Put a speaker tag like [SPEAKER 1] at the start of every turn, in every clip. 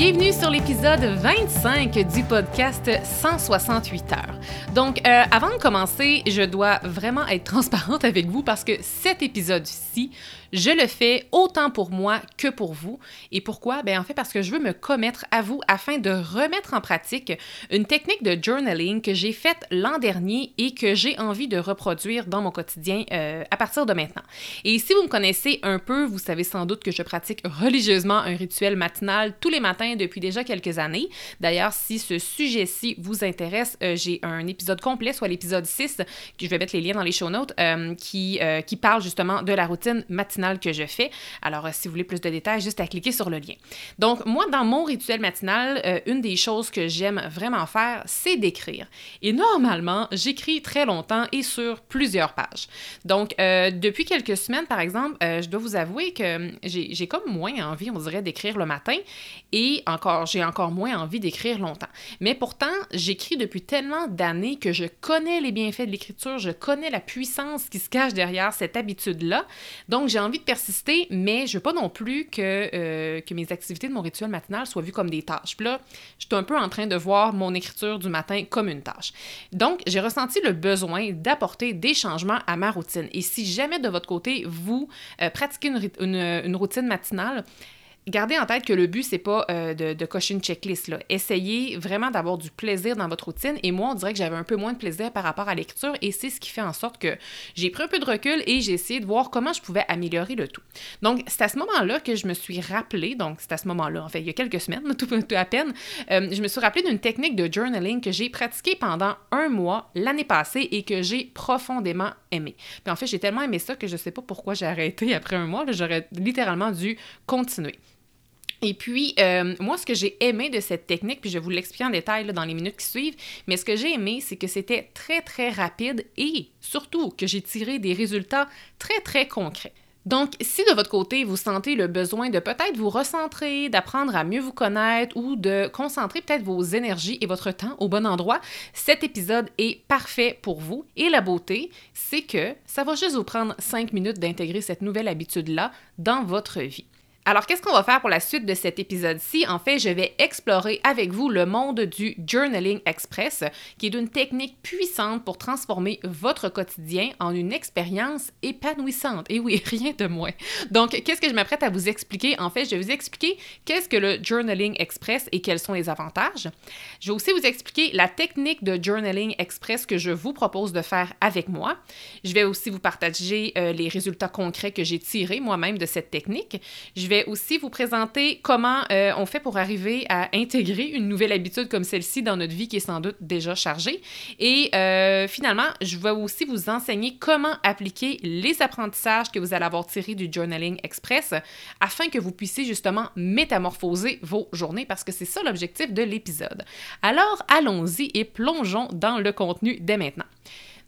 [SPEAKER 1] Bienvenue sur l'épisode 25 du podcast 168 heures. Donc, euh, avant de commencer, je dois vraiment être transparente avec vous parce que cet épisode-ci, je le fais autant pour moi que pour vous. Et pourquoi? Bien, en fait, parce que je veux me commettre à vous afin de remettre en pratique une technique de journaling que j'ai faite l'an dernier et que j'ai envie de reproduire dans mon quotidien euh, à partir de maintenant. Et si vous me connaissez un peu, vous savez sans doute que je pratique religieusement un rituel matinal tous les matins depuis déjà quelques années. D'ailleurs, si ce sujet-ci vous intéresse, euh, j'ai un épisode complet, soit l'épisode 6, que je vais mettre les liens dans les show notes, euh, qui, qui parle justement de la routine matinale que je fais. Alors, euh, si vous voulez plus de détails, juste à cliquer sur le lien. Donc, moi, dans mon rituel matinal, euh, une des choses que j'aime vraiment faire, c'est d'écrire. Et normalement, j'écris très longtemps et sur plusieurs pages. Donc, euh, depuis quelques semaines, par exemple, je dois vous avouer que j'ai comme moins envie, on dirait, d'écrire le matin et encore, j'ai encore moins envie d'écrire longtemps. Mais pourtant, j'écris depuis tellement d'années que je connais les bienfaits de l'écriture, je connais la puissance qui se cache derrière cette habitude-là. Donc, j'ai envie envie de persister, mais je veux pas non plus que, euh, que mes activités de mon rituel matinal soient vues comme des tâches. Puis là, je suis un peu en train de voir mon écriture du matin comme une tâche. Donc, j'ai ressenti le besoin d'apporter des changements à ma routine. Et si jamais de votre côté, vous euh, pratiquez une routine matinale, gardez en tête que le but, c'est pas euh, de, cocher une checklist. Là. Essayez vraiment d'avoir du plaisir dans votre routine. Et moi, on dirait que j'avais un peu moins de plaisir par rapport à l'écriture. Et c'est ce qui fait en sorte que j'ai pris un peu de recul et j'ai essayé de voir comment je pouvais améliorer le tout. Donc, c'est à ce moment-là que je me suis rappelé, donc c'est à ce moment-là, en fait, il y a quelques semaines, tout, à peine, euh, je me suis rappelé d'une technique de journaling que j'ai pratiquée pendant un mois l'année passée et que j'ai profondément aimé. Puis en fait, j'ai tellement aimé ça que je sais pas pourquoi j'ai arrêté après un mois. J'aurais littéralement dû continuer. Et puis, euh, moi, ce que j'ai aimé de cette technique, puis je vais vous l'expliquer en détail dans les minutes qui suivent, mais ce que j'ai aimé, c'est que c'était très, très rapide et surtout que j'ai tiré des résultats très, très concrets. Donc, si de votre côté, vous sentez le besoin de peut-être vous recentrer, d'apprendre à mieux vous connaître ou de concentrer peut-être vos énergies et votre temps au bon endroit, cet épisode est parfait pour vous. Et la beauté, c'est que ça va juste vous prendre cinq minutes d'intégrer cette nouvelle habitude-là dans votre vie. Alors, qu'est-ce qu'on va faire pour la suite de cet épisode-ci? En fait, je vais explorer avec vous le monde du Journaling Express, qui est une technique puissante pour transformer votre quotidien en une expérience épanouissante. Et oui, rien de moins. Donc, qu'est-ce que je m'apprête à vous expliquer? En fait, je vais vous expliquer qu'est-ce que le Journaling Express et quels sont les avantages. Je vais aussi vous expliquer la technique de Journaling Express que je vous propose de faire avec moi. Je vais aussi vous partager euh, les résultats concrets que j'ai tirés moi-même de cette technique. Vais aussi vous présenter comment euh, on fait pour arriver à intégrer une nouvelle habitude comme celle-ci dans notre vie qui est sans doute déjà chargée. Et euh, finalement, je vais aussi vous enseigner comment appliquer les apprentissages que vous allez avoir tirés du Journaling Express afin que vous puissiez justement métamorphoser vos journées parce que c'est ça l'objectif de l'épisode. Alors, allons-y et plongeons dans le contenu dès maintenant.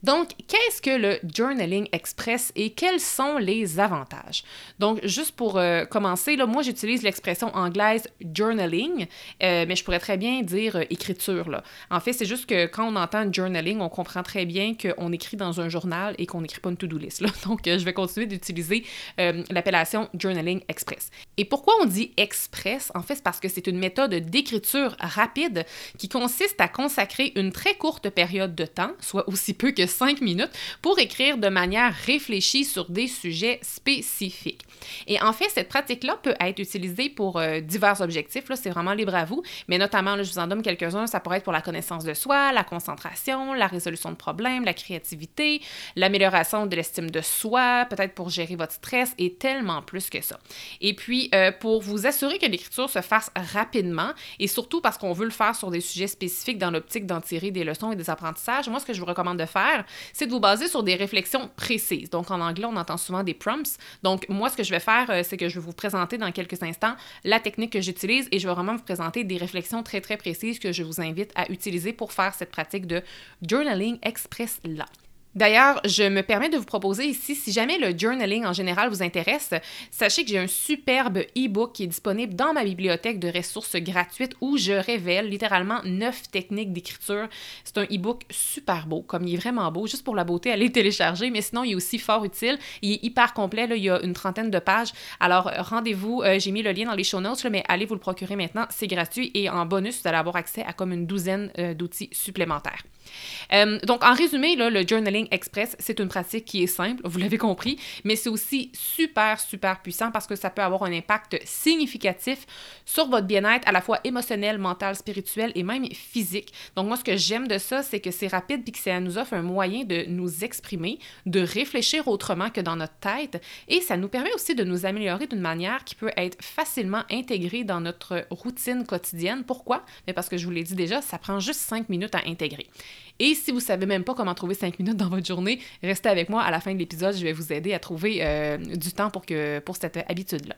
[SPEAKER 1] Donc, qu'est-ce que le Journaling Express et quels sont les avantages? Donc, juste pour euh, commencer, là, moi, j'utilise l'expression anglaise journaling, euh, mais je pourrais très bien dire euh, écriture. Là. En fait, c'est juste que quand on entend journaling, on comprend très bien qu'on écrit dans un journal et qu'on n'écrit pas une to-do list. Donc, je vais continuer d'utiliser l'appellation Journaling Express. Et pourquoi on dit express? En fait, c'est parce que c'est une méthode d'écriture rapide qui consiste à consacrer une très courte période de temps, soit aussi peu que 5 minutes pour écrire de manière réfléchie sur des sujets spécifiques. Et en fait, cette pratique-là peut être utilisée pour euh, divers objectifs, là, c'est vraiment libre à vous, mais notamment, je vous en donne quelques-uns, ça pourrait être pour la connaissance de soi, la concentration, la résolution de problèmes, la créativité, l'amélioration de l'estime de soi, peut-être pour gérer votre stress et tellement plus que ça. Et puis, euh, pour vous assurer que l'écriture se fasse rapidement et surtout parce qu'on veut le faire sur des sujets spécifiques dans l'optique d'en tirer des leçons et des apprentissages, moi, ce que je vous recommande de faire, c'est de vous baser sur des réflexions précises. Donc, en anglais, on entend souvent des prompts. Donc, moi, ce que je vais faire, euh, c'est que je vais vous présenter dans quelques instants la technique que j'utilise et je vais vraiment vous présenter des réflexions très, très précises que je vous invite à utiliser pour faire cette pratique de journaling express-là. D'ailleurs, je me permets de vous proposer ici, si jamais le journaling en général vous intéresse, sachez que j'ai un superbe e-book qui est disponible dans ma bibliothèque de ressources gratuites où je révèle littéralement neuf techniques d'écriture. C'est un e-book super beau, comme il est vraiment beau, juste pour la beauté, allez le télécharger, mais sinon il est aussi fort utile. Il est hyper complet, il y a une trentaine de pages. Alors rendez-vous, euh, j'ai mis le lien dans les show notes, mais allez vous le procurer maintenant, c'est gratuit et en bonus, vous allez avoir accès à comme une douzaine euh, d'outils supplémentaires. Euh, donc, en résumé, là, le journaling express, c'est une pratique qui est simple, vous l'avez compris, mais c'est aussi super, super puissant parce que ça peut avoir un impact significatif sur votre bien-être à la fois émotionnel, mental, spirituel et même physique. Donc, moi, ce que j'aime de ça, c'est que c'est rapide puis que ça nous offre un moyen de nous exprimer, de réfléchir autrement que dans notre tête et ça nous permet aussi de nous améliorer d'une manière qui peut être facilement intégrée dans notre routine quotidienne. Pourquoi? Mais parce que je vous l'ai dit déjà, ça prend juste cinq minutes à intégrer. Et si vous savez même pas comment trouver 5 minutes dans votre journée, restez avec moi à la fin de l'épisode, je vais vous aider à trouver euh, du temps pour, cette habitude-là.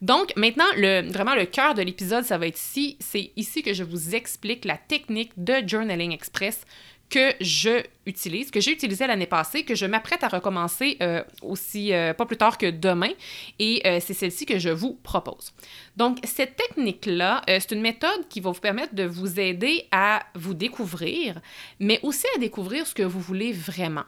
[SPEAKER 1] Donc maintenant, vraiment le cœur de l'épisode, ça va être ici. C'est ici que je vous explique la technique de Journaling Express que je utilise, que j'ai utilisé l'année passée, que je m'apprête à recommencer euh, aussi euh, pas plus tard que demain, et euh, c'est celle-ci que je vous propose. Donc, cette technique-là, c'est une méthode qui va vous permettre de vous aider à vous découvrir, mais aussi à découvrir ce que vous voulez vraiment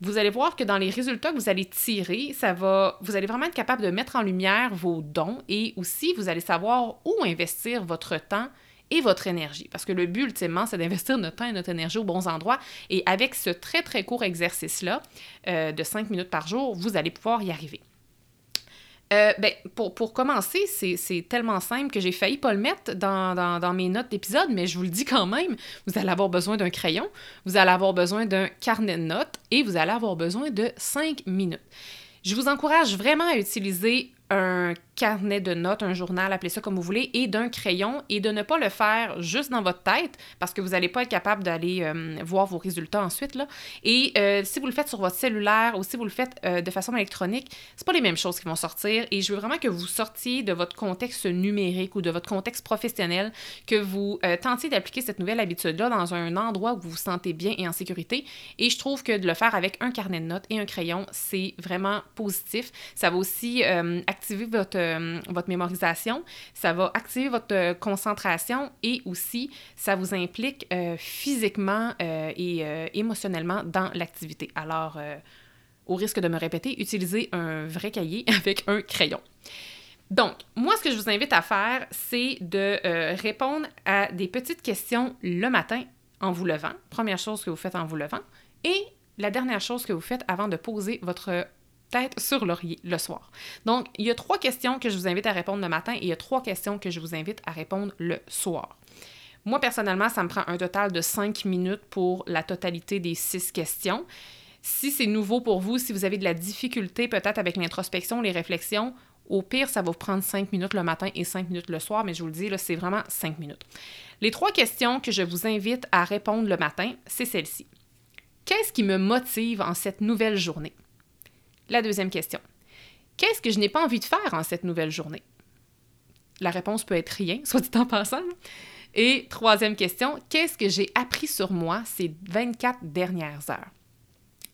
[SPEAKER 1] vous allez voir que dans les résultats que vous allez tirer, ça va, vous allez vraiment être capable de mettre en lumière vos dons et aussi vous allez savoir où investir votre temps et votre énergie. Parce que le but, ultimement, c'est d'investir notre temps et notre énergie aux bons endroits. Et avec ce très, très court exercice-là, euh, de 5 minutes par jour, vous allez pouvoir y arriver. Euh, ben, pour, commencer, c'est tellement simple que j'ai failli pas le mettre dans, dans, dans mes notes d'épisode, mais je vous le dis quand même, vous allez avoir besoin d'un crayon, vous allez avoir besoin d'un carnet de notes et vous allez avoir besoin de 5 minutes. Je vous encourage vraiment à utiliser un carnet de notes, un journal, appelez ça comme vous voulez, et d'un crayon, et de ne pas le faire juste dans votre tête, parce que vous n'allez pas être capable d'aller euh, voir vos résultats ensuite. Là. Et euh, si vous le faites sur votre cellulaire ou si vous le faites euh, de façon électronique, c'est pas les mêmes choses qui vont sortir. Et je veux vraiment que vous sortiez de votre contexte numérique ou de votre contexte professionnel, que vous tentiez d'appliquer cette nouvelle habitude-là dans un endroit où vous vous sentez bien et en sécurité. Et je trouve que de le faire avec un carnet de notes et un crayon, c'est vraiment positif. Ça va aussi activer votre euh, votre mémorisation, ça va activer votre euh, concentration et aussi ça vous implique euh, physiquement et émotionnellement dans l'activité. Alors, au risque de me répéter, utilisez un vrai cahier avec un crayon. Donc, moi, ce que je vous invite à faire, c'est de répondre à des petites questions le matin en vous levant. Première chose que vous faites en vous levant. Et la dernière chose que vous faites avant de poser votre sur l'oreiller le soir. Donc, il y a trois questions que je vous invite à répondre le matin et il y a trois questions que je vous invite à répondre le soir. Moi, personnellement, ça me prend un total de cinq minutes pour la totalité des six questions. Si c'est nouveau pour vous, si vous avez de la difficulté peut-être avec l'introspection, les réflexions, au pire, ça va vous prendre cinq minutes le matin et cinq minutes le soir, mais je vous le dis, là, c'est vraiment cinq minutes. Les trois questions que je vous invite à répondre le matin, c'est celle-ci. Qu'est-ce qui me motive en cette nouvelle journée? La deuxième question. Qu'est-ce que je n'ai pas envie de faire en cette nouvelle journée? La réponse peut être rien, soit dit en passant. Et troisième question, qu'est-ce que j'ai appris sur moi ces 24 dernières heures?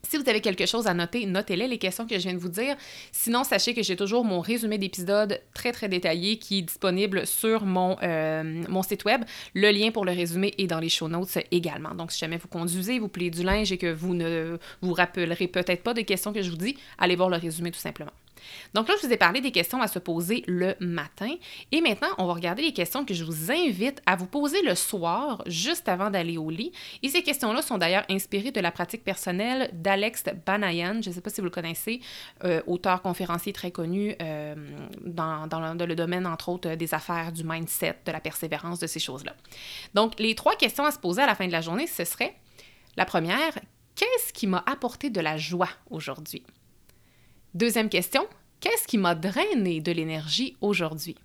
[SPEAKER 1] Si vous avez quelque chose à noter, notez-les, les questions que je viens de vous dire. Sinon, sachez que j'ai toujours mon résumé d'épisode très, très détaillé qui est disponible sur mon, euh, mon site web. Le lien pour le résumé est dans les show notes également. Donc, si jamais vous conduisez, vous pliez du linge et que vous ne vous rappellerez peut-être pas des questions que je vous dis, allez voir le résumé tout simplement. Donc là, je vous ai parlé des questions à se poser le matin. Et maintenant, on va regarder les questions que je vous invite à vous poser le soir, juste avant d'aller au lit. Et ces questions-là sont d'ailleurs inspirées de la pratique personnelle d'Alex Banayan. Je ne sais pas si vous le connaissez, euh, auteur conférencier très connu euh, dans, le, domaine, entre autres, des affaires, du mindset, de la persévérance, de ces choses-là. Donc, les trois questions à se poser à la fin de la journée, ce serait la première, qu'est-ce qui m'a apporté de la joie aujourd'hui? Deuxième question, qu'est-ce qui m'a drainé de l'énergie aujourd'hui?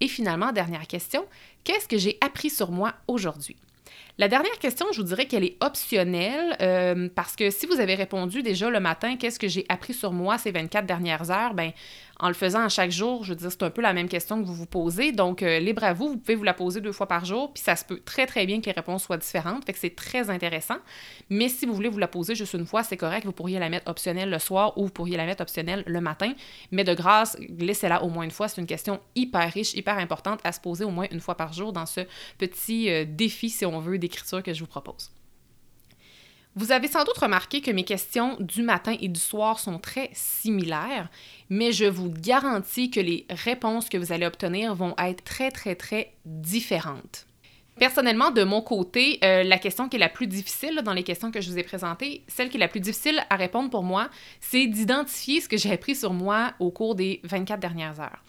[SPEAKER 1] Et finalement, dernière question, qu'est-ce que j'ai appris sur moi aujourd'hui? La dernière question, je vous dirais qu'elle est optionnelle euh, parce que si vous avez répondu déjà le matin, qu'est-ce que j'ai appris sur moi ces 24 dernières heures, ben en le faisant à chaque jour, je veux c'est un peu la même question que vous vous posez. Donc, euh, libre à vous, vous pouvez vous la poser deux fois par jour, puis ça se peut très, très bien que les réponses soient différentes. Fait que c'est très intéressant. Mais si vous voulez vous la poser juste une fois, c'est correct. Vous pourriez la mettre optionnelle le soir ou vous pourriez la mettre optionnelle le matin. Mais de grâce, laissez-la au moins une fois. C'est une question hyper riche, hyper importante à se poser au moins une fois par jour dans ce petit euh, défi, si on veut, d'écriture que je vous propose. Vous avez sans doute remarqué que mes questions du matin et du soir sont très similaires, mais je vous garantis que les réponses que vous allez obtenir vont être très, très, très différentes. Personnellement, de mon côté, euh, la question qui est la plus difficile dans les questions que je vous ai présentées, celle qui est la plus difficile à répondre pour moi, c'est d'identifier ce que j'ai appris sur moi au cours des 24 dernières heures.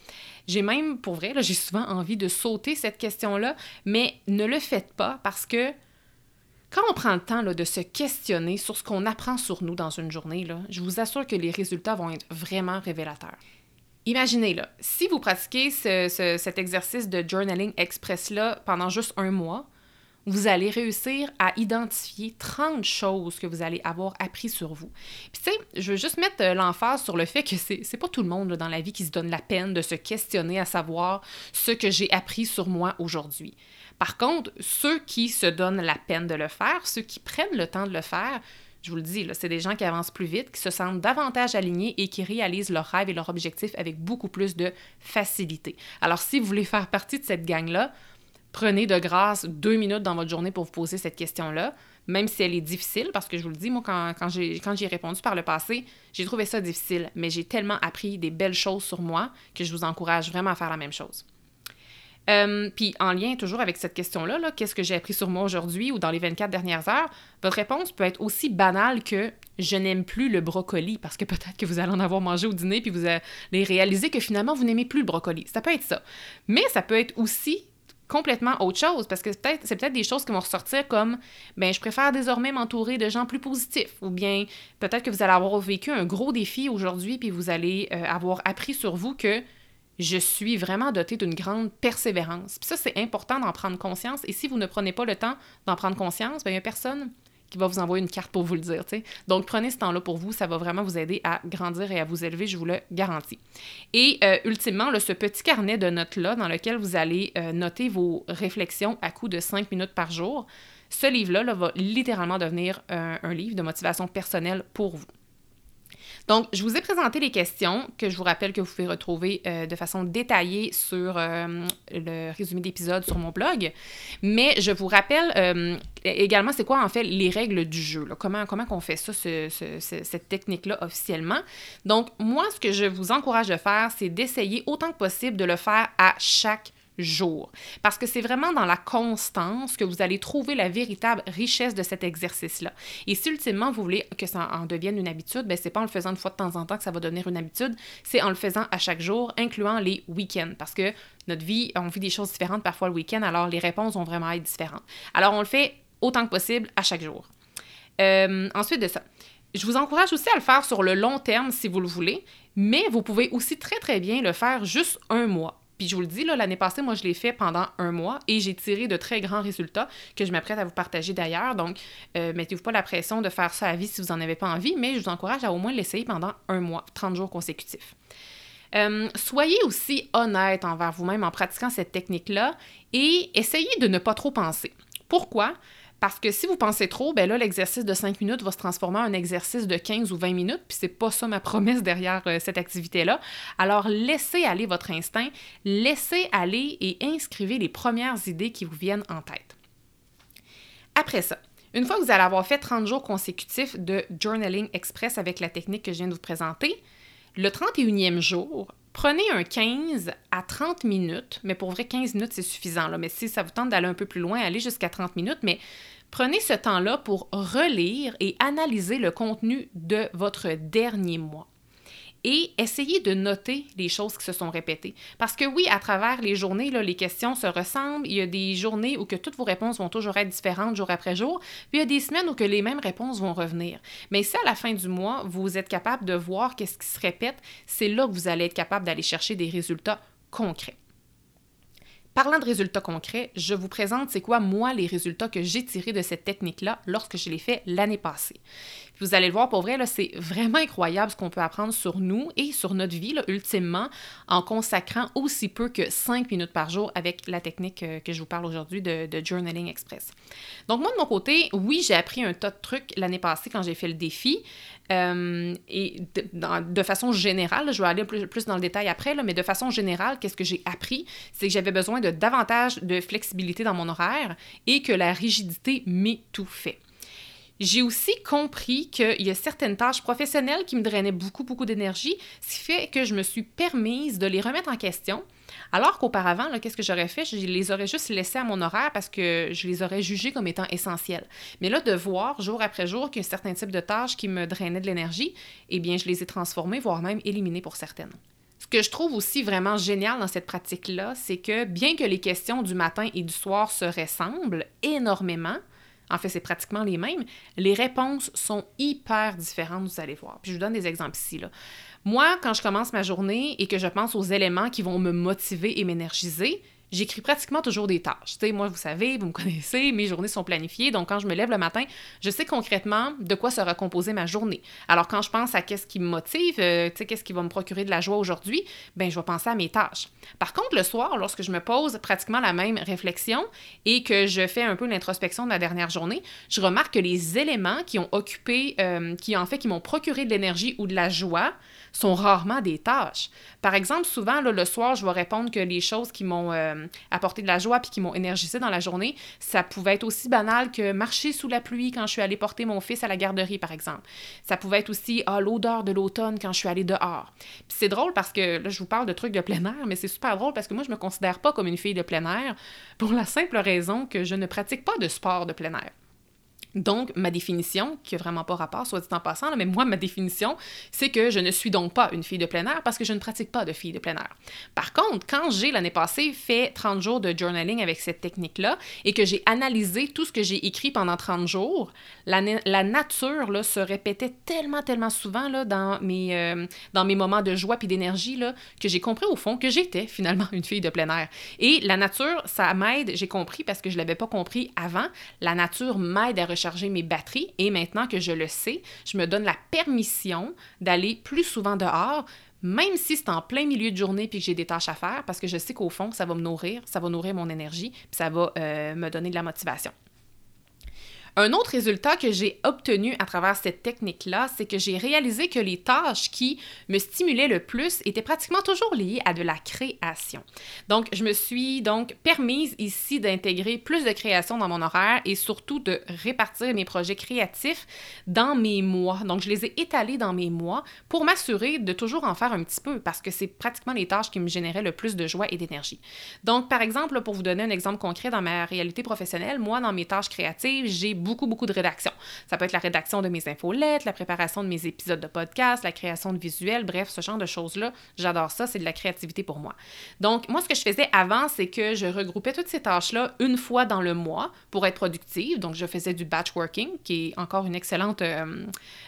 [SPEAKER 1] J'ai même, pour vrai, j'ai souvent envie de sauter cette question-là, mais ne le faites pas parce que quand on prend le temps de se questionner sur ce qu'on apprend sur nous dans une journée, je vous assure que les résultats vont être vraiment révélateurs. Imaginez, là, si vous pratiquez cet exercice de journaling express-là pendant juste un mois, vous allez réussir à identifier 30 choses que vous allez avoir appris sur vous. Puis tu sais, je veux juste mettre euh, l'emphase sur le fait que c'est, c'est pas tout le monde dans la vie qui se donne la peine de se questionner à savoir ce que j'ai appris sur moi aujourd'hui. Par contre, ceux qui se donnent la peine de le faire, ceux qui prennent le temps de le faire, je vous le dis, c'est des gens qui avancent plus vite, qui se sentent davantage alignés et qui réalisent leurs rêves et leurs objectifs avec beaucoup plus de facilité. Alors, si vous voulez faire partie de cette gang-là, prenez de grâce deux minutes dans votre journée pour vous poser cette question-là, même si elle est difficile, parce que je vous le dis, moi, quand, quand j'ai répondu par le passé, j'ai trouvé ça difficile, mais j'ai tellement appris des belles choses sur moi que je vous encourage vraiment à faire la même chose. Euh, puis en lien toujours avec cette question-là, -là, quest ce que j'ai appris sur moi aujourd'hui ou dans les 24 dernières heures? Votre réponse peut être aussi banale que je n'aime plus le brocoli parce que peut-être que vous allez en avoir mangé au dîner puis vous allez réaliser que finalement vous n'aimez plus le brocoli. Ça peut être ça. Mais ça peut être aussi complètement autre chose parce que c'est peut-être des choses qui vont ressortir comme ben je préfère désormais m'entourer de gens plus positifs ou bien peut-être que vous allez avoir vécu un gros défi aujourd'hui puis vous allez euh, avoir appris sur vous que je suis vraiment dotée d'une grande persévérance. Puis ça, c'est important d'en prendre conscience. Et si vous ne prenez pas le temps d'en prendre conscience, bien, il n'y a personne qui va vous envoyer une carte pour vous le dire. Donc, prenez ce temps-là pour vous. Ça va vraiment vous aider à grandir et à vous élever, je vous le garantis. Et euh, ultimement, ce petit carnet de notes-là, dans lequel vous allez euh, noter vos réflexions à coup de cinq minutes par jour, ce livre-là va littéralement devenir un livre de motivation personnelle pour vous. Donc, je vous ai présenté les questions que je vous rappelle que vous pouvez retrouver euh, de façon détaillée sur euh, le résumé d'épisode sur mon blog. Mais je vous rappelle euh, également, c'est quoi en fait les règles du jeu? Comment, comment on fait ça, cette technique-là officiellement? Donc, moi, ce que je vous encourage de faire, c'est d'essayer autant que possible de le faire à chaque Parce que c'est vraiment dans la constance que vous allez trouver la véritable richesse de cet exercice-là. Et si ultimement vous voulez que ça en devienne une habitude, ben c'est pas en le faisant une fois de temps en temps que ça va devenir une habitude, c'est en le faisant à chaque jour, incluant les week-ends. Parce que notre vie, on vit des choses différentes parfois le week-end, alors les réponses vont vraiment être différentes. Alors on le fait autant que possible à chaque jour. Euh, ensuite de ça, je vous encourage aussi à le faire sur le long terme si vous le voulez, mais vous pouvez aussi très très bien le faire juste un mois. Puis je vous le dis, l'année passée, moi, je l'ai fait pendant un mois et j'ai tiré de très grands résultats que je m'apprête à vous partager d'ailleurs. Donc, euh, mettez-vous pas la pression de faire ça à vie si vous n'en avez pas envie, mais je vous encourage à au moins l'essayer pendant un mois, 30 jours consécutifs. Euh, soyez aussi honnête envers vous-même en pratiquant cette technique-là et essayez de ne pas trop penser. Pourquoi? Parce que si vous pensez trop, ben là, l'exercice de 5 minutes va se transformer en un exercice de 15 ou 20 minutes, puis c'est pas ça ma promesse derrière euh, cette activité-là. Alors, laissez aller votre instinct, laissez aller et inscrivez les premières idées qui vous viennent en tête. Après ça, une fois que vous allez avoir fait 30 jours consécutifs de journaling express avec la technique que je viens de vous présenter, Le 31e jour, prenez un 15 à 30 minutes, mais pour vrai, 15 minutes, c'est suffisant. Là. Mais si ça vous tente d'aller un peu plus loin, allez jusqu'à 30 minutes, mais prenez ce temps-là pour relire et analyser le contenu de votre dernier mois et essayez de noter les choses qui se sont répétées. Parce que oui, à travers les journées, les questions se ressemblent. Il y a des journées où toutes vos réponses vont toujours être différentes jour après jour, puis il y a des semaines où que les mêmes réponses vont revenir. Mais si à la fin du mois, vous êtes capable de voir qu'est-ce qui se répète, c'est là que vous allez être capable d'aller chercher des résultats concrets. Parlant de résultats concrets, je vous présente c'est quoi moi les résultats que j'ai tirés de cette technique-là lorsque je l'ai fait l'année passée. Vous allez le voir pour vrai, c'est vraiment incroyable ce qu'on peut apprendre sur nous et sur notre vie, ultimement, en consacrant aussi peu que 5 minutes par jour avec la technique euh, que je vous parle aujourd'hui de, Journaling Express. Donc moi de mon côté, oui, j'ai appris un tas de trucs l'année passée quand j'ai fait le défi. Euh, et de, façon générale, je vais aller plus, plus dans le détail après, mais de façon générale, qu'est-ce que j'ai appris? C'est que j'avais besoin de davantage de flexibilité dans mon horaire et que la rigidité m'étouffait. J'ai aussi compris qu'il y a certaines tâches professionnelles qui me drainaient beaucoup, beaucoup d'énergie, ce qui fait que je me suis permise de les remettre en question alors qu'auparavant, qu'est-ce que j'aurais fait? Je les aurais juste laissés à mon horaire parce que je les aurais jugés comme étant essentiels. Mais là, de voir jour après jour qu'il y a certains types de tâches qui me drainaient de l'énergie, eh bien, je les ai transformées, voire même éliminées pour certaines. Ce que je trouve aussi vraiment génial dans cette pratique-là, c'est que bien que les questions du matin et du soir se ressemblent énormément, en fait, c'est pratiquement les mêmes. Les réponses sont hyper différentes, vous allez voir. Puis je vous donne des exemples ici. Moi, quand je commence ma journée et que je pense aux éléments qui vont me motiver et m'énergiser, j'écris pratiquement toujours des tâches. moi, vous savez, vous me connaissez, mes journées sont planifiées, donc quand je me lève le matin, je sais concrètement de quoi sera composée ma journée. Alors quand je pense à qu'est-ce qui me motive, euh, qu'est-ce qui va me procurer de la joie aujourd'hui, ben je vais penser à mes tâches. Par contre, le soir, lorsque je me pose pratiquement la même réflexion et que je fais un peu l'introspection de ma dernière journée, je remarque que les éléments qui ont occupé, euh, qui en fait, qui m'ont procuré de l'énergie ou de la joie, sont rarement des tâches. Par exemple, souvent, le soir, je vais répondre que les choses qui m'ont euh, apporté de la joie puis qui m'ont énergisé dans la journée, ça pouvait être aussi banal que marcher sous la pluie quand je suis allée porter mon fils à la garderie, par exemple. Ça pouvait être aussi ah, l'odeur de l'automne quand je suis allée dehors. Puis c'est drôle parce que là, je vous parle de trucs de plein air, mais c'est super drôle parce que moi, je me considère pas comme une fille de plein air pour la simple raison que je ne pratique pas de sport de plein air. Donc, ma définition, qui n'a vraiment pas rapport, soit dit en passant, mais moi, ma définition, c'est que je ne suis donc pas une fille de plein air parce que je ne pratique pas de fille de plein air. Par contre, quand j'ai l'année passée fait 30 jours de journaling avec cette technique-là et que j'ai analysé tout ce que j'ai écrit pendant 30 jours, la, nature là, se répétait tellement, tellement souvent là, dans, mes, euh, dans mes moments de joie puis d'énergie que j'ai compris au fond que j'étais finalement une fille de plein air. Et la nature, ça m'aide, j'ai compris parce que je ne l'avais pas compris avant, la nature m'aide à charger mes batteries et maintenant que je le sais, je me donne la permission d'aller plus souvent dehors, même si c'est en plein milieu de journée puis que j'ai des tâches à faire, parce que je sais qu'au fond, ça va me nourrir, ça va nourrir mon énergie, puis ça va euh, me donner de la motivation. Un autre résultat que j'ai obtenu à travers cette technique-là, c'est que j'ai réalisé que les tâches qui me stimulaient le plus étaient pratiquement toujours liées à de la création. Donc, je me suis donc permise ici d'intégrer plus de création dans mon horaire et surtout de répartir mes projets créatifs dans mes mois. Donc, je les ai étalés dans mes mois pour m'assurer de toujours en faire un petit peu parce que c'est pratiquement les tâches qui me généraient le plus de joie et d'énergie. Donc, par exemple, pour vous donner un exemple concret dans ma réalité professionnelle, moi, dans mes tâches créatives, j'ai beaucoup, beaucoup de rédaction. Ça peut être la rédaction de mes infolettes, la préparation de mes épisodes de podcast, la création de visuels, bref, ce genre de choses-là. J'adore ça, c'est de la créativité pour moi. Donc, moi, ce que je faisais avant, c'est que je regroupais toutes ces tâches-là une fois dans le mois pour être productive. Donc, je faisais du batch working, qui est encore une excellente, euh,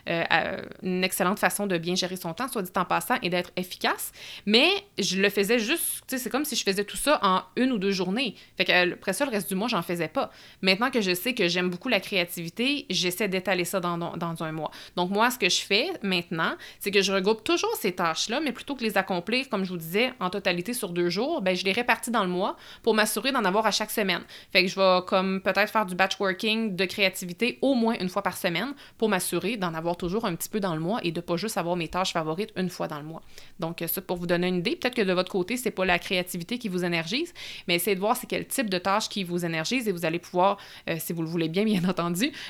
[SPEAKER 1] euh, euh, une excellente façon de bien gérer son temps, soit dit en passant, et d'être efficace. Mais je le faisais juste, tu sais, c'est comme si je faisais tout ça en une ou deux journées. Fait que après ça, le reste du mois, j'en faisais pas. Maintenant que je sais que j'aime beaucoup la créativité, j'essaie d'étaler ça dans, dans, un mois. Donc, moi, ce que je fais maintenant, c'est que je regroupe toujours ces tâches-là, mais plutôt que les accomplir, comme je vous disais, en totalité sur deux jours, ben, je les répartis dans le mois pour m'assurer d'en avoir à chaque semaine. Fait que je vais comme peut-être faire du batch working de créativité au moins une fois par semaine pour m'assurer d'en avoir toujours un petit peu dans le mois et de pas juste avoir mes tâches favorites une fois dans le mois. Donc, ça, pour vous donner une idée, peut-être que de votre côté, c'est pas la créativité qui vous énergise, mais essayez de voir c'est quel type de tâches qui vous énergise et vous allez pouvoir, euh, si vous le voulez bien, bien entendu,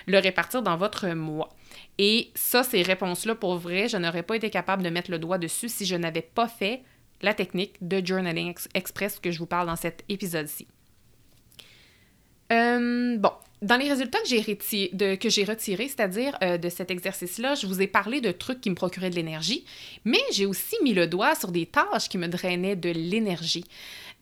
[SPEAKER 1] le répartir dans votre mois. Et ça, ces réponses-là, pour vrai, je n'aurais pas été capable de mettre le doigt dessus si je n'avais pas fait la technique de Journaling Express que je vous parle dans cet épisode-ci. Euh, bon, dans les résultats que j'ai retirés, c'est-à-dire euh, de cet exercice-là, je vous ai parlé de trucs qui me procuraient de l'énergie, mais j'ai aussi mis le doigt sur des tâches qui me drainaient de l'énergie.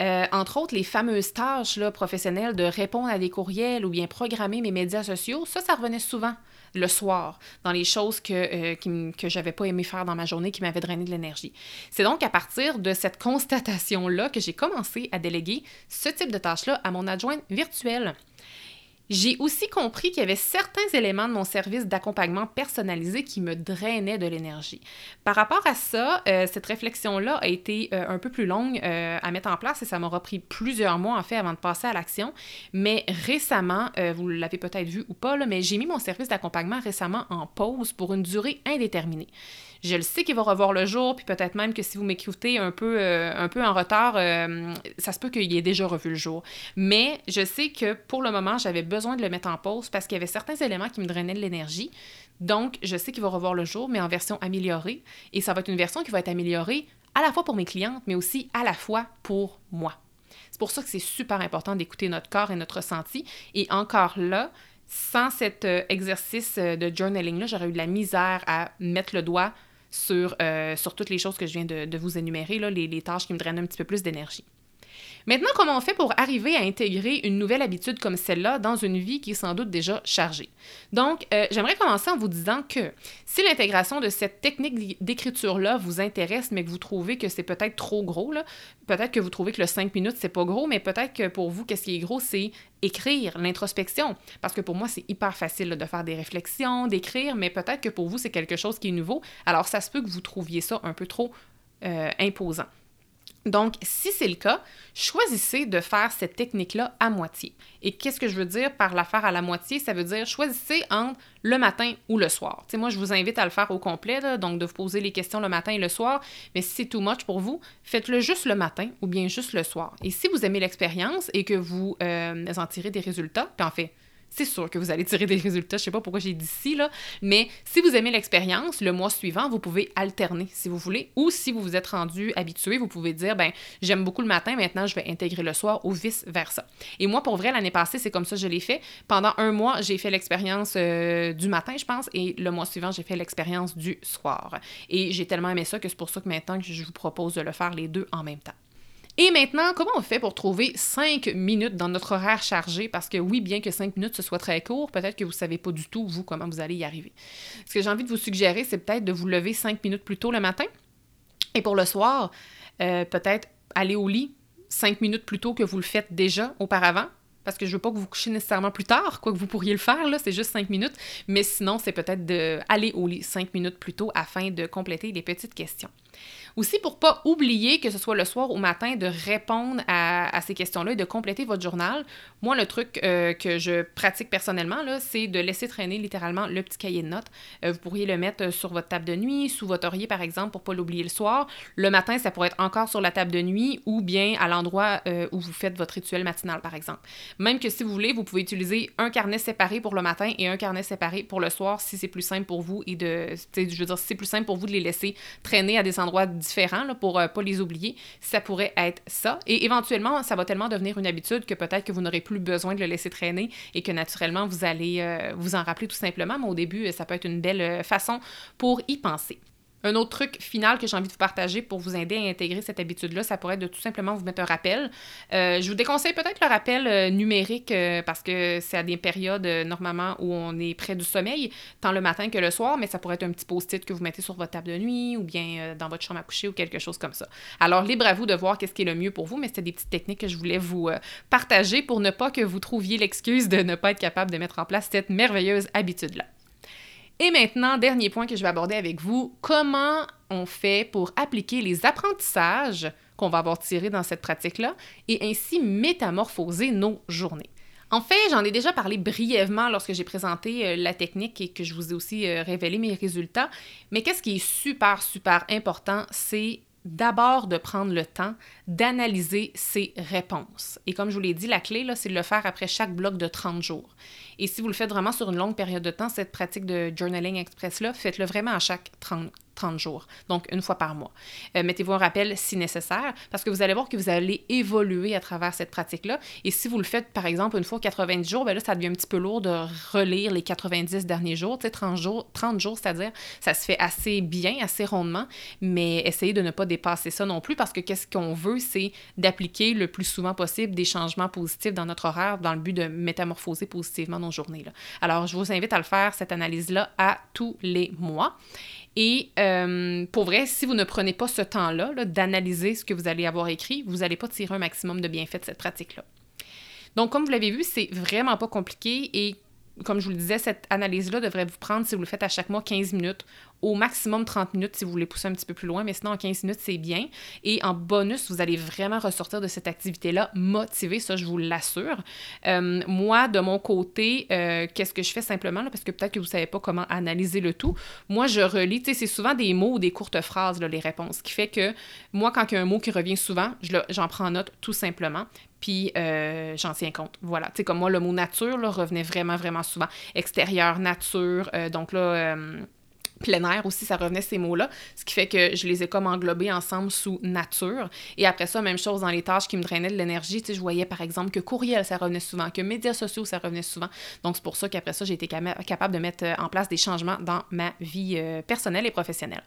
[SPEAKER 1] Euh, entre autres, les fameuses tâches là, professionnelles de répondre à des courriels ou bien programmer mes médias sociaux, ça, ça revenait souvent le soir, dans les choses que, euh, que j'avais pas aimé faire dans ma journée, qui m'avaient drainé de l'énergie. C'est donc à partir de cette constatation-là que j'ai commencé à déléguer ce type de tâches-là à mon adjointe virtuelle. J'ai aussi compris qu'il y avait certains éléments de mon service d'accompagnement personnalisé qui me drainaient de l'énergie. Par rapport à ça, euh, cette réflexion-là a été euh, un peu plus longue euh, à mettre en place et ça m'aura pris plusieurs mois en fait avant de passer à l'action. Mais récemment, vous l'avez peut-être vu ou pas, mais j'ai mis mon service d'accompagnement récemment en pause pour une durée indéterminée. Je le sais qu'il va revoir le jour, puis peut-être même que si vous m'écoutez un peu, euh, en retard, euh, ça se peut qu'il ait déjà revu le jour. Mais je sais que pour le moment, j'avais besoin de le mettre en pause parce qu'il y avait certains éléments qui me drainaient de l'énergie. Donc, je sais qu'il va revoir le jour, mais en version améliorée. Et ça va être une version qui va être améliorée à la fois pour mes clientes, mais aussi à la fois pour moi. C'est pour ça que c'est super important d'écouter notre corps et notre ressenti. Et encore là, sans cet euh, exercice de journaling-là, j'aurais eu de la misère à mettre le doigt sur, euh, sur toutes les choses que je viens de, vous énumérer, là, les, les tâches qui me drainent un petit peu plus d'énergie. Maintenant, comment on fait pour arriver à intégrer une nouvelle habitude comme celle-là dans une vie qui est sans doute déjà chargée? Donc, euh, j'aimerais commencer en vous disant que si l'intégration de cette technique d'écriture-là vous intéresse, mais que vous trouvez que c'est peut-être trop gros, peut-être que vous trouvez que le 5 minutes, c'est pas gros, mais peut-être que pour vous, qu'est-ce qui est gros, c'est écrire, l'introspection. Parce que pour moi, c'est hyper facile de faire des réflexions, d'écrire, mais peut-être que pour vous, c'est quelque chose qui est nouveau. Alors, ça se peut que vous trouviez ça un peu trop euh, imposant. Donc, si c'est le cas, choisissez de faire cette technique-là à moitié. Et qu'est-ce que je veux dire par la faire à la moitié? Ça veut dire choisissez entre le matin ou le soir. moi, je vous invite à le faire au complet, donc de vous poser les questions le matin et le soir. Mais si c'est too much pour vous, faites-le juste le matin ou bien juste le soir. Et si vous aimez l'expérience et que vous euh, en tirez des résultats, puis en fait, c'est sûr que vous allez tirer des résultats. Je sais pas pourquoi j'ai dit ci, là. Mais si vous aimez l'expérience, le mois suivant, vous pouvez alterner si vous voulez. Ou si vous vous êtes rendu habitué, vous pouvez dire, ben j'aime beaucoup le matin, maintenant je vais intégrer le soir ou vice-versa. Et moi, pour vrai, l'année passée, c'est comme ça que je l'ai fait. Pendant un mois, j'ai fait l'expérience euh, du matin, je pense, et le mois suivant, j'ai fait l'expérience du soir. Et j'ai tellement aimé ça que c'est pour ça que maintenant que je vous propose de le faire les deux en même temps. Et maintenant, comment on fait pour trouver 5 minutes dans notre horaire chargé? Parce que oui, bien que 5 minutes ce soit très court, peut-être que vous ne savez pas du tout, vous, comment vous allez y arriver. Ce que j'ai envie de vous suggérer, c'est peut-être de vous lever 5 minutes plus tôt le matin. Et pour le soir, euh, peut-être aller au lit 5 minutes plus tôt que vous le faites déjà auparavant parce que je veux pas que vous couchiez nécessairement plus tard, quoi que vous pourriez le faire, là, c'est juste cinq minutes, mais sinon, c'est peut-être d'aller au lit cinq minutes plus tôt afin de compléter les petites questions. Aussi, pour pas oublier que ce soit le soir ou matin, de répondre à, ces questions-là et de compléter votre journal. Moi, le truc euh, que je pratique personnellement, c'est de laisser traîner littéralement le petit cahier de notes. Euh, vous pourriez le mettre sur votre table de nuit, sous votre oreiller, par exemple, pour pas l'oublier le soir. Le matin, ça pourrait être encore sur la table de nuit ou bien à l'endroit euh, où vous faites votre rituel matinal, par exemple. Même que si vous voulez, vous pouvez utiliser un carnet séparé pour le matin et un carnet séparé pour le soir si c'est plus simple pour vous et de, je veux dire, si c'est plus simple pour vous de les laisser traîner à des endroits différents là, pour euh, pas les oublier, ça pourrait être ça. Et éventuellement, ça va tellement devenir une habitude que peut-être que vous n'aurez plus besoin de le laisser traîner et que naturellement, vous allez euh, vous en rappeler tout simplement. Mais au début, ça peut être une belle euh, façon pour y penser. Un autre truc final que j'ai envie de vous partager pour vous aider à intégrer cette habitude-là, ça pourrait être de tout simplement vous mettre un rappel. Euh, je vous déconseille peut-être le rappel euh, numérique euh, parce que c'est à des périodes normalement où on est près du sommeil, tant le matin que le soir, mais ça pourrait être un petit post-it que vous mettez sur votre table de nuit ou bien dans votre chambre à coucher ou quelque chose comme ça. Alors, libre à vous de voir qu'est-ce qui est le mieux pour vous, mais c'était des petites techniques que je voulais vous partager pour ne pas que vous trouviez l'excuse de ne pas être capable de mettre en place cette merveilleuse habitude-là. Et maintenant, dernier point que je vais aborder avec vous, comment on fait pour appliquer les apprentissages qu'on va avoir tirés dans cette pratique-là et ainsi métamorphoser nos journées. En fait, j'en ai déjà parlé brièvement lorsque j'ai présenté euh, la technique et que je vous ai aussi euh, révélé mes résultats, mais qu'est-ce qui est super, super important, c'est d'abord de prendre le temps d'analyser ses réponses. Et comme je vous l'ai dit, la clé, c'est de le faire après chaque bloc de 30 jours. Et si vous le faites vraiment sur une longue période de temps, cette pratique de journaling express-là, faites-le vraiment à chaque 30, 30 jours, donc une fois par mois. Euh, mettez-vous un rappel si nécessaire, parce que vous allez voir que vous allez évoluer à travers cette pratique-là. Et si vous le faites, par exemple, une fois 90 jours, bien là, ça devient un petit peu lourd de relire les 90 derniers jours. Tu sais, 30 jours, 30 jours c'est-à-dire, ça se fait assez bien, assez rondement, mais essayez de ne pas dépasser ça non plus, parce que qu'est-ce qu'on veut, c'est d'appliquer le plus souvent possible des changements positifs dans notre horaire dans le but de métamorphoser positivement nos journées. Alors, je vous invite à le faire, cette analyse-là, à tous les mois. Et euh, pour vrai, si vous ne prenez pas ce temps-là d'analyser ce que vous allez avoir écrit, vous n'allez pas tirer un maximum de bienfaits de cette pratique-là. Donc, comme vous l'avez vu, c'est vraiment pas compliqué et comme je vous le disais, cette analyse-là devrait vous prendre, si vous le faites à chaque mois, 15 minutes au maximum 30 minutes si vous voulez pousser un petit peu plus loin, mais sinon en 15 minutes, c'est bien. Et en bonus, vous allez vraiment ressortir de cette activité-là motivé, ça je vous l'assure. Euh, moi, de mon côté, euh, qu'est-ce que je fais simplement, parce que peut-être que vous ne savez pas comment analyser le tout, moi je relis, tu sais, c'est souvent des mots ou des courtes phrases, là, les réponses, qui fait que moi, quand il y a un mot qui revient souvent, j'en prends note tout simplement puis euh, j'en tiens compte. Voilà. Tu sais, comme moi, le mot nature là, revenait vraiment, vraiment souvent. Extérieur, nature, donc là, plein air aussi, ça revenait ces mots-là, ce qui fait que je les ai comme englobés ensemble sous nature. Et après ça, même chose dans les tâches qui me drainaient de l'énergie, tu sais, je voyais par exemple que courriel, ça revenait souvent, que médias sociaux, ça revenait souvent. Donc c'est pour ça qu'après ça, j'ai été capable de mettre en place des changements dans ma vie euh, personnelle et professionnelle.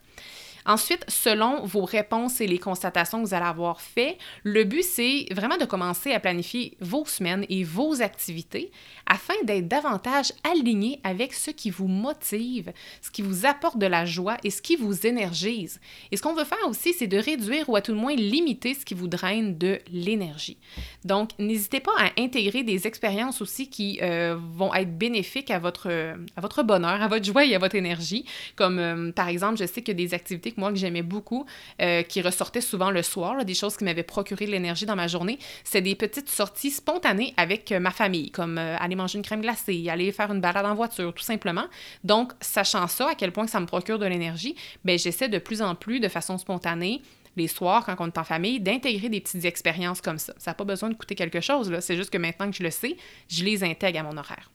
[SPEAKER 1] Ensuite, selon vos réponses et les constatations que vous allez avoir fait, le but, c'est vraiment de commencer à planifier vos semaines et vos activités afin d'être davantage aligné avec ce qui vous motive, ce qui vous apporte de la joie et ce qui vous énergise. Et ce qu'on veut faire aussi, c'est de réduire ou à tout le moins limiter ce qui vous draine de l'énergie. Donc, n'hésitez pas à intégrer des expériences aussi qui euh, vont être bénéfiques à votre, à votre bonheur, à votre joie et à votre énergie. Comme euh, par exemple, je sais que des activités moi que j'aimais beaucoup, euh, qui ressortaient souvent le soir, des choses qui m'avaient procuré de l'énergie dans ma journée, c'est des petites sorties spontanées avec euh, ma famille, comme euh, aller manger une crème glacée, aller faire une balade en voiture, tout simplement. Donc, sachant ça, à quel point ça me procure de l'énergie, ben j'essaie de plus en plus, de façon spontanée, les soirs, quand on est en famille, d'intégrer des petites expériences comme ça. Ça n'a pas besoin de coûter quelque chose, c'est juste que maintenant que je le sais, je les intègre à mon horaire.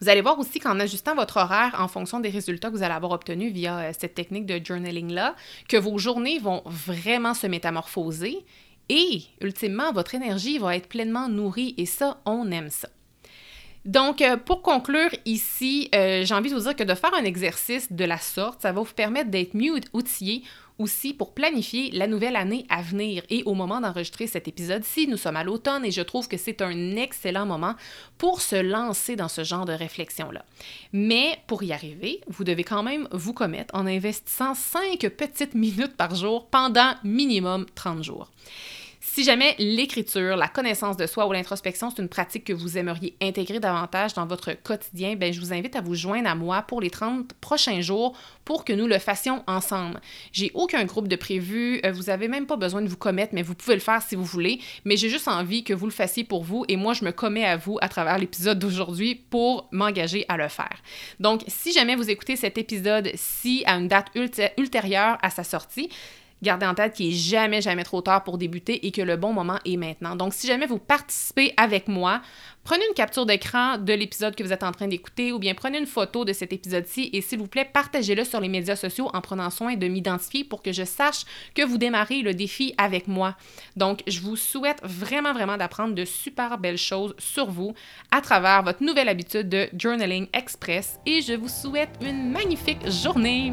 [SPEAKER 1] Vous allez voir aussi qu'en ajustant votre horaire en fonction des résultats que vous allez avoir obtenus via euh, cette technique de journaling-là, que vos journées vont vraiment se métamorphoser et, ultimement, votre énergie va être pleinement nourrie et ça, on aime ça. Donc, euh, pour conclure ici, euh, j'ai envie de vous dire que de faire un exercice de la sorte, ça va vous permettre d'être mieux outillé aussi pour planifier la nouvelle année à venir. Et au moment d'enregistrer cet épisode-ci, nous sommes à l'automne et je trouve que c'est un excellent moment pour se lancer dans ce genre de réflexion-là. Mais pour y arriver, vous devez quand même vous commettre en investissant 5 petites minutes par jour pendant minimum 30 jours. Si jamais l'écriture, la connaissance de soi ou l'introspection, c'est une pratique que vous aimeriez intégrer davantage dans votre quotidien, ben, je vous invite à vous joindre à moi pour les 30 prochains jours pour que nous le fassions ensemble. J'ai aucun groupe de prévu, euh, vous n'avez même pas besoin de vous commettre, mais vous pouvez le faire si vous voulez, mais j'ai juste envie que vous le fassiez pour vous et moi, je me commets à vous à travers l'épisode d'aujourd'hui pour m'engager à le faire. Donc, si jamais vous écoutez cet épisode-ci à une date ultérieure à sa sortie, gardez en tête qu'il n'est jamais, jamais trop tard pour débuter et que le bon moment est maintenant. Donc, si jamais vous participez avec moi, prenez une capture d'écran de l'épisode que vous êtes en train d'écouter ou bien prenez une photo de cet épisode-ci et s'il vous plaît, partagez-le sur les médias sociaux en prenant soin de m'identifier pour que je sache que vous démarrez le défi avec moi. Donc, je vous souhaite vraiment, vraiment d'apprendre de super belles choses sur vous à travers votre nouvelle habitude de Journaling Express et je vous souhaite une magnifique journée.